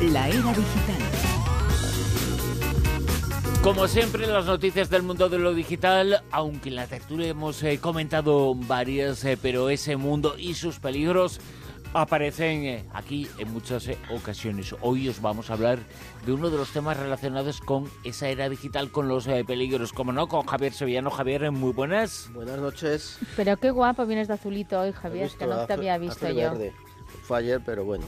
La era digital. Como siempre, las noticias del mundo de lo digital, aunque en la tertulia hemos eh, comentado varias, eh, pero ese mundo y sus peligros aparecen eh, aquí en muchas ocasiones. Hoy os vamos a hablar de uno de los temas relacionados con esa era digital, con los peligros, como no, con Javier Sevillano. Javier, muy buenas. Buenas noches. Pero qué guapo vienes de azulito hoy, Javier, que no te había visto yo. Fue ayer, pero bueno.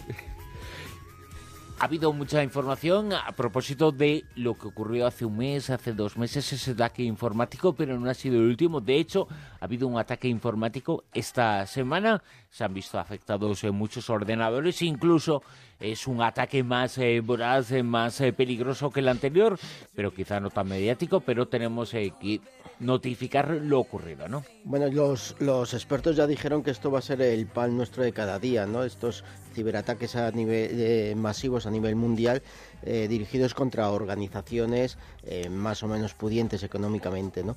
Ha habido mucha información a propósito de lo que ocurrió hace un mes, hace dos meses, ese ataque informático, pero no ha sido el último. De hecho, ha habido un ataque informático esta semana. Se han visto afectados en muchos ordenadores, incluso es un ataque más eh, voraz, eh, más eh, peligroso que el anterior, pero quizá no tan mediático, pero tenemos que notificar lo ocurrido, ¿no? Bueno, los, los expertos ya dijeron que esto va a ser el pan nuestro de cada día, ¿no? Estos ciberataques a nivel eh, masivos a nivel mundial eh, dirigidos contra organizaciones eh, más o menos pudientes económicamente. ¿no?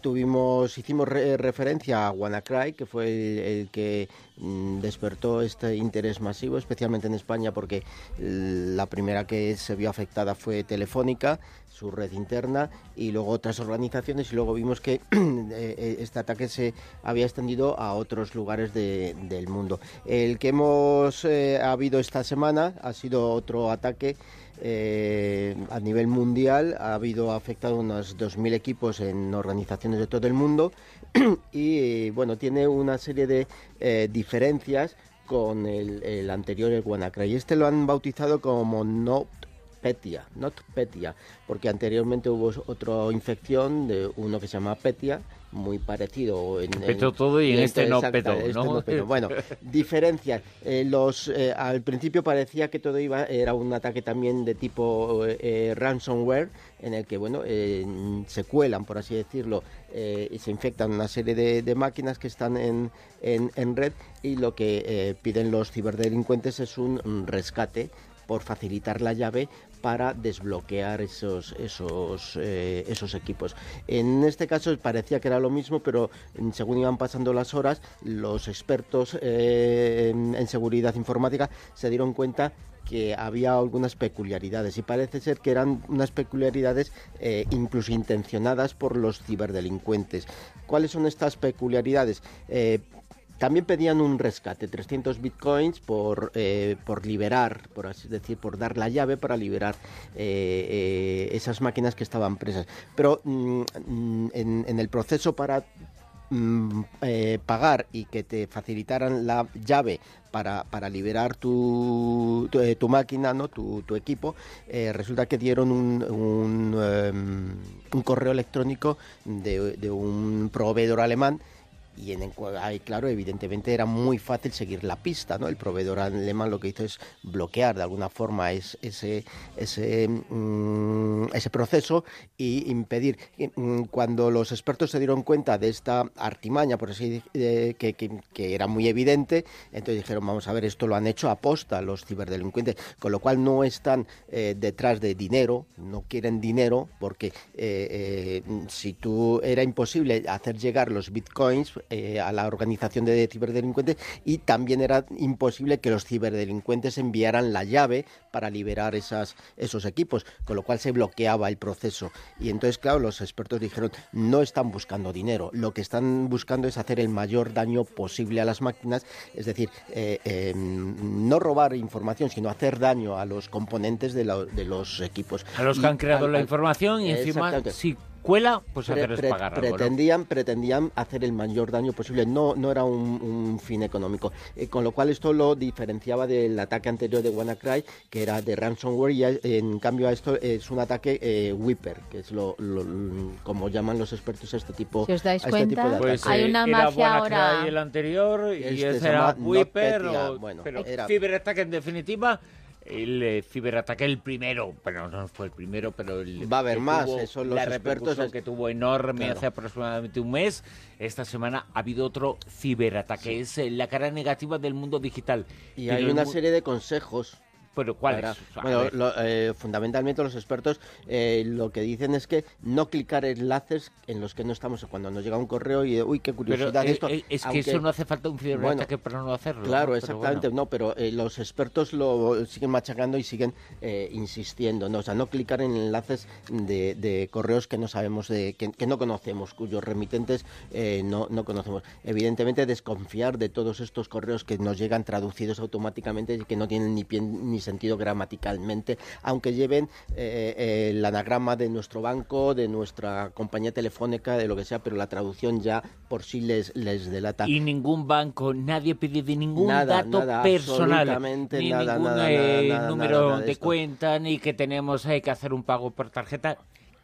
tuvimos, hicimos referencia a WannaCry, que fue el, que mm, despertó este interés masivo, especialmente en España, porque la primera que se vio afectada fue Telefónica, su red interna, y luego otras organizaciones, y luego vimos que este ataque se había extendido a otros lugares del mundo. El que hemos habido esta semana ha sido otro ataque eh, a nivel mundial. Ha habido afectado unos 2.000 equipos en organizaciones de todo el mundo y bueno, tiene una serie de eh, diferencias con el, anterior, el WannaCry. Este lo han bautizado como NotPetya, NotPetya, porque anteriormente hubo otra infección de uno que se llama Petia, muy parecido. En, petó todo y en, este, no petó, este Bueno, diferencias. Eh, los, eh, al principio parecía que todo iba era un ataque también de tipo eh, ransomware, en el que, bueno, se cuelan, por así decirlo, y se infectan una serie de, máquinas que están en, en, red y lo que piden los ciberdelincuentes es un rescate por facilitar la llave para desbloquear esos, esos, eh, esos equipos. En este caso parecía que era lo mismo, pero según iban pasando las horas, los expertos eh, en, seguridad informática se dieron cuenta que había algunas peculiaridades y parece ser que eran unas peculiaridades eh, incluso intencionadas por los ciberdelincuentes. ¿Cuáles son estas peculiaridades? También pedían un rescate, 300 bitcoins por, eh, por liberar, por así decir, por dar la llave para liberar eh, eh, esas máquinas que estaban presas. Pero mm, en, el proceso para mm, pagar y que te facilitaran la llave para, para liberar tu, tu, máquina, ¿no? tu, equipo, resulta que dieron un, un, em, un correo electrónico de, de un proveedor alemán y en claro, evidentemente era muy fácil seguir la pista, ¿no? El proveedor alemán lo que hizo es bloquear de alguna forma ese, ese, mm, ese proceso y impedir. Mm, cuando los expertos se dieron cuenta de esta artimaña, por así decir, que, que, era muy evidente, entonces dijeron, vamos a ver, esto lo han hecho a posta los ciberdelincuentes, con lo cual no están eh, detrás de dinero, no quieren dinero, porque eh, eh, si tú era imposible hacer llegar los bitcoins, eh, a la organización de ciberdelincuentes y también era imposible que los ciberdelincuentes enviaran la llave para liberar esas, esos equipos, con lo cual se bloqueaba el proceso. Y entonces, claro, los expertos dijeron, no están buscando dinero, lo que están buscando es hacer el mayor daño posible a las máquinas, es decir, eh, eh, no robar información, sino hacer daño a los componentes de, de los equipos. A los que han creado la información y encima pues hacer pagar pretendían, pretendían hacer el mayor daño posible, no, no era un, fin económico. Eh, con lo cual esto lo diferenciaba del ataque anterior de WannaCry, que era de ransomware, y en cambio a esto es un ataque eh, Whipper, que es lo, como llaman los expertos este tipo, si os dais este cuenta, tipo de pues, hay una eh, magia ahora. el anterior y este ese era Whipper, bueno, pero era... ciberataque en definitiva el eh, ciberataque el primero, pero no fue el primero, pero va a haber más, eso los la expertos que tuvo enorme hace aproximadamente un mes. Esta semana ha habido otro ciberataque, es eh, la cara negativa del mundo digital. Y hay una serie de consejos pero ¿cuáles? bueno, eh, fundamentalmente los expertos eh, lo que dicen es que no clicar enlaces en los que no estamos cuando nos llega un correo y uy qué curiosidad pero, esto. es que eso no hace falta un ciberataque para no hacerlo. Claro, exactamente, no, pero los expertos lo siguen machacando y siguen insistiendo, no, o sea, no clicar en enlaces de, correos que no sabemos de que, no conocemos, cuyos remitentes no, no conocemos. Evidentemente desconfiar de todos estos correos que nos llegan traducidos automáticamente y que no tienen ni pie ni sentido gramaticalmente, aunque lleven eh, eh, el anagrama de nuestro banco, de nuestra compañía telefónica, de lo que sea, pero la traducción ya por sí les, les delata. Y ningún banco, nadie pide de ningún dato personal, ni nada, ningún eh, número de, de cuenta, ni que tenemos que hacer un pago por tarjeta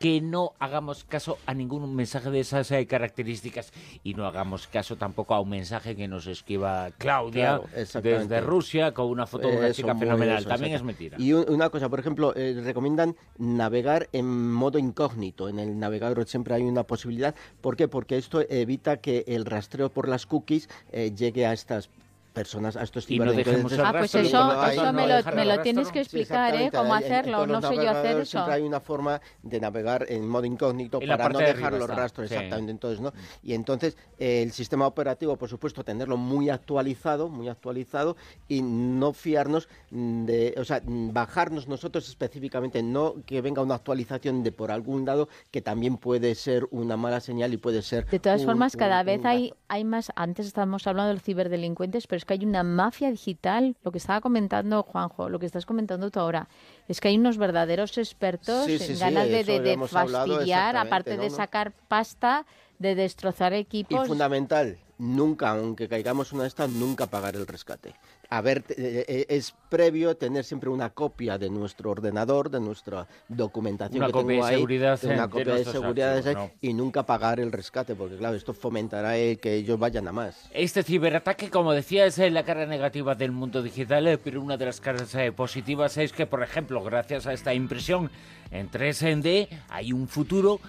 que no hagamos caso a ningún mensaje de esas eh, características y no hagamos caso tampoco a un mensaje que nos esquiva Claudia desde Rusia con una fotográfica fenomenal. También es mentira. Y una cosa, por ejemplo, eh, recomiendan navegar en modo incógnito. En el navegador siempre hay una posibilidad. ¿Por qué? Porque esto evita que el rastreo por las cookies eh, llegue a estas personas a estos y no dejemos Ah, pues eso, eso me, lo, me lo tienes que explicar, ¿eh? Cómo hacerlo, no sé yo hacer eso. Siempre hay una forma de navegar en modo incógnito para no dejar los rastros, exactamente. Entonces, ¿no? Y entonces el sistema operativo, por supuesto, tenerlo muy actualizado, muy actualizado y no fiarnos de, o sea, bajarnos nosotros específicamente, no que venga una actualización de por algún lado que también puede ser una mala señal y puede ser. De todas formas, cada vez hay, hay más. Antes estábamos hablando de los ciberdelincuentes, pero que hay una mafia digital, lo que estaba comentando Juanjo, lo que estás comentando tú ahora, es que hay unos verdaderos expertos en ganas de, fastidiar, aparte de sacar pasta, de destrozar equipos. Y fundamental, nunca, aunque caigamos una de estas, nunca pagar el rescate. A ver, eh, eh, es previo tener siempre una copia de nuestro ordenador, de nuestra documentación una que copia tengo de ahí, seguridad una copia de, seguridad y nunca pagar el rescate, porque claro, esto fomentará el que ellos vayan a más. Este ciberataque, como decía, es la cara negativa del mundo digital, eh, pero una de las caras positivas es que, por ejemplo, gracias a esta impresión en 3D, hay un futuro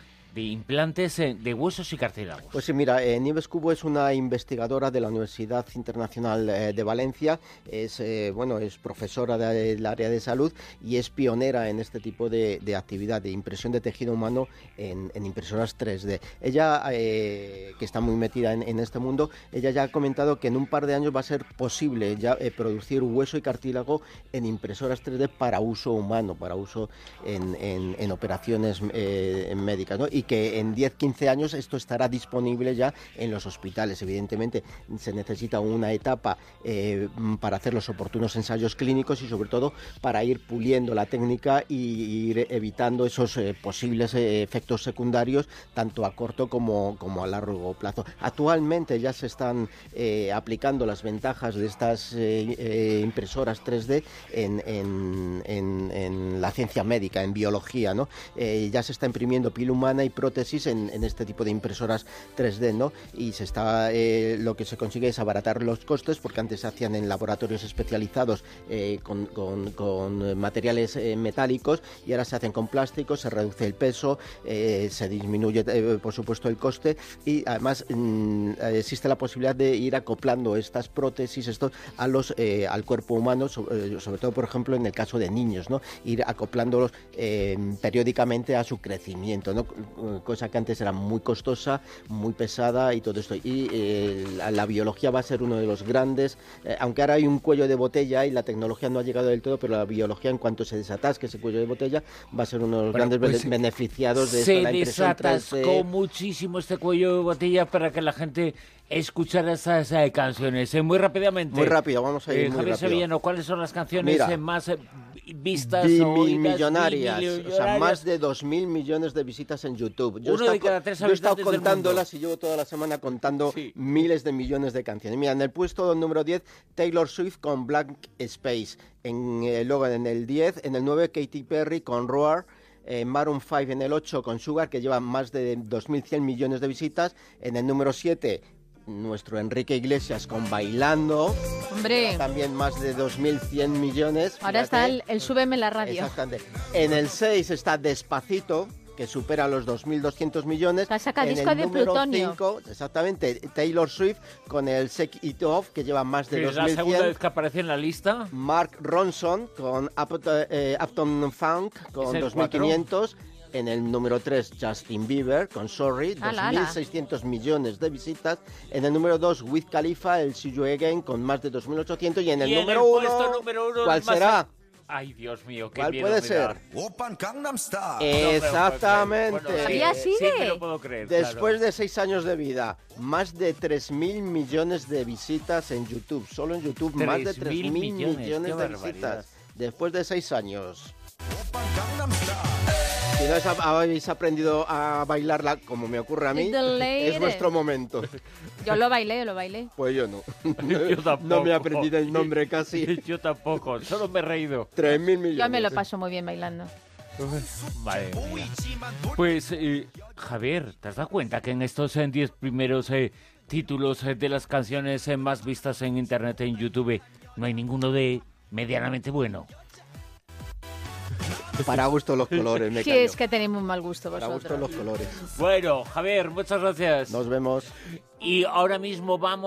implantes eh, de huesos y cartílagos. Pues sí, mira, eh, Nieves Cubo es una investigadora de la Universidad Internacional eh, de Valencia, es bueno, es profesora del área de salud y es pionera en este tipo de, actividad de impresión de tejido humano en, impresoras 3D. Ella, que está muy metida en, este mundo, ella ya ha comentado que en un par de años va a ser posible ya producir hueso y cartílago en impresoras 3D para uso humano, para uso en, operaciones médicas, ¿no? Que en 10-15 años esto estará disponible ya en los hospitales. Evidentemente se necesita una etapa eh, para hacer los oportunos ensayos clínicos y sobre todo para ir puliendo la técnica y ir evitando esos eh, posibles eh, efectos secundarios tanto a corto como, como a largo plazo. Actualmente ya se están aplicando las ventajas de estas impresoras 3D en, en, la ciencia médica, en biología. ¿no? ya se está imprimiendo piel humana prótesis en, este tipo de impresoras 3D, ¿no? Y se está, eh, lo que se consigue es abaratar los costes, porque antes se hacían en laboratorios especializados eh, con, materiales eh, metálicos y ahora se hacen con plásticos, se reduce el peso, se disminuye, por supuesto, el coste y además mm, existe la posibilidad de ir acoplando estas prótesis estos a los, al cuerpo humano, sobre, sobre, todo, por ejemplo, en el caso de niños, ¿no? Ir acoplándolos periódicamente a su crecimiento, ¿no? Cosa que antes era muy costosa, muy pesada y todo esto. Y eh, la, biología va a ser uno de los grandes, eh, aunque ahora hay un cuello de botella y la tecnología no ha llegado del todo, pero la biología en cuanto se desatasque ese cuello de botella va a ser uno de los grandes pues, beneficiados de se desatascó muchísimo este cuello de botella para que la gente escuchara esas eh, canciones. muy rápidamente. Muy rápido, vamos a ir muy Javier Sevillano, ¿cuáles son las canciones más vistas o millonarias, o sea, más de 2.000 millones de visitas en YouTube. Yo Uno de cada tres Yo he estado contándolas y llevo toda la semana contando miles de millones de canciones. Mira, en el puesto número 10, Taylor Swift con Blank Space. En, eh, luego en el 10, en el 9, Katy Perry con Roar. Eh, Maroon 5 en el 8 con Sugar, que lleva más de 2.100 millones de visitas. En el número 7, nuestro Enrique Iglesias con Bailando. Hombre. También más de 2.100 millones. Ahora está el, el Súbeme la radio. Exactamente. En el 6 está Despacito que supera los 2.200 millones. La saca en disco el de número plutonio. 5, exactamente, Taylor Swift con el Shake It Off, que lleva más de Que es la segunda 2.100. vez que aparece en la lista. Mark Ronson con Up- eh, Upton Funk con el 2.500. En el número 3, Justin Bieber con Sorry, Ala, ala. 2.600 millones de visitas. En el número 2, Wiz Khalifa, el See You Again con más de 2.800. Y en el y número en el 1, puesto número uno, ¿cuál será? Ay, Dios mío, qué ¿Cuál miedo puede me ser? da. Style. No. Exactamente. Bueno, sí, ¿Todavía sí me lo puedo creer. Después claro. de 6 años de vida, más de 3.000 millones de visitas en YouTube. Solo en YouTube, más de 3.000 3.000 millones, millones, de barbaridad. visitas. Después de 6 años. Si no habéis aprendido a bailarla como me ocurre a mí, es vuestro momento. Yo lo bailé, yo lo bailé. Pues yo no. Yo tampoco. no me he aprendido el nombre casi. Yo tampoco, solo me he reído. 3.000 millones. Yo me lo paso muy bien bailando. Mía. Pues, eh, Javier, ¿te has dado cuenta que en estos 10 primeros eh, títulos eh, de las canciones eh, más vistas en Internet, en YouTube, no hay ninguno de medianamente bueno? Para gusto los colores, me Sí, callo. es que tenéis un mal gusto Para gusto vosotros. los colores. Bueno, Javier, muchas gracias. Nos vemos. Y ahora mismo vamos.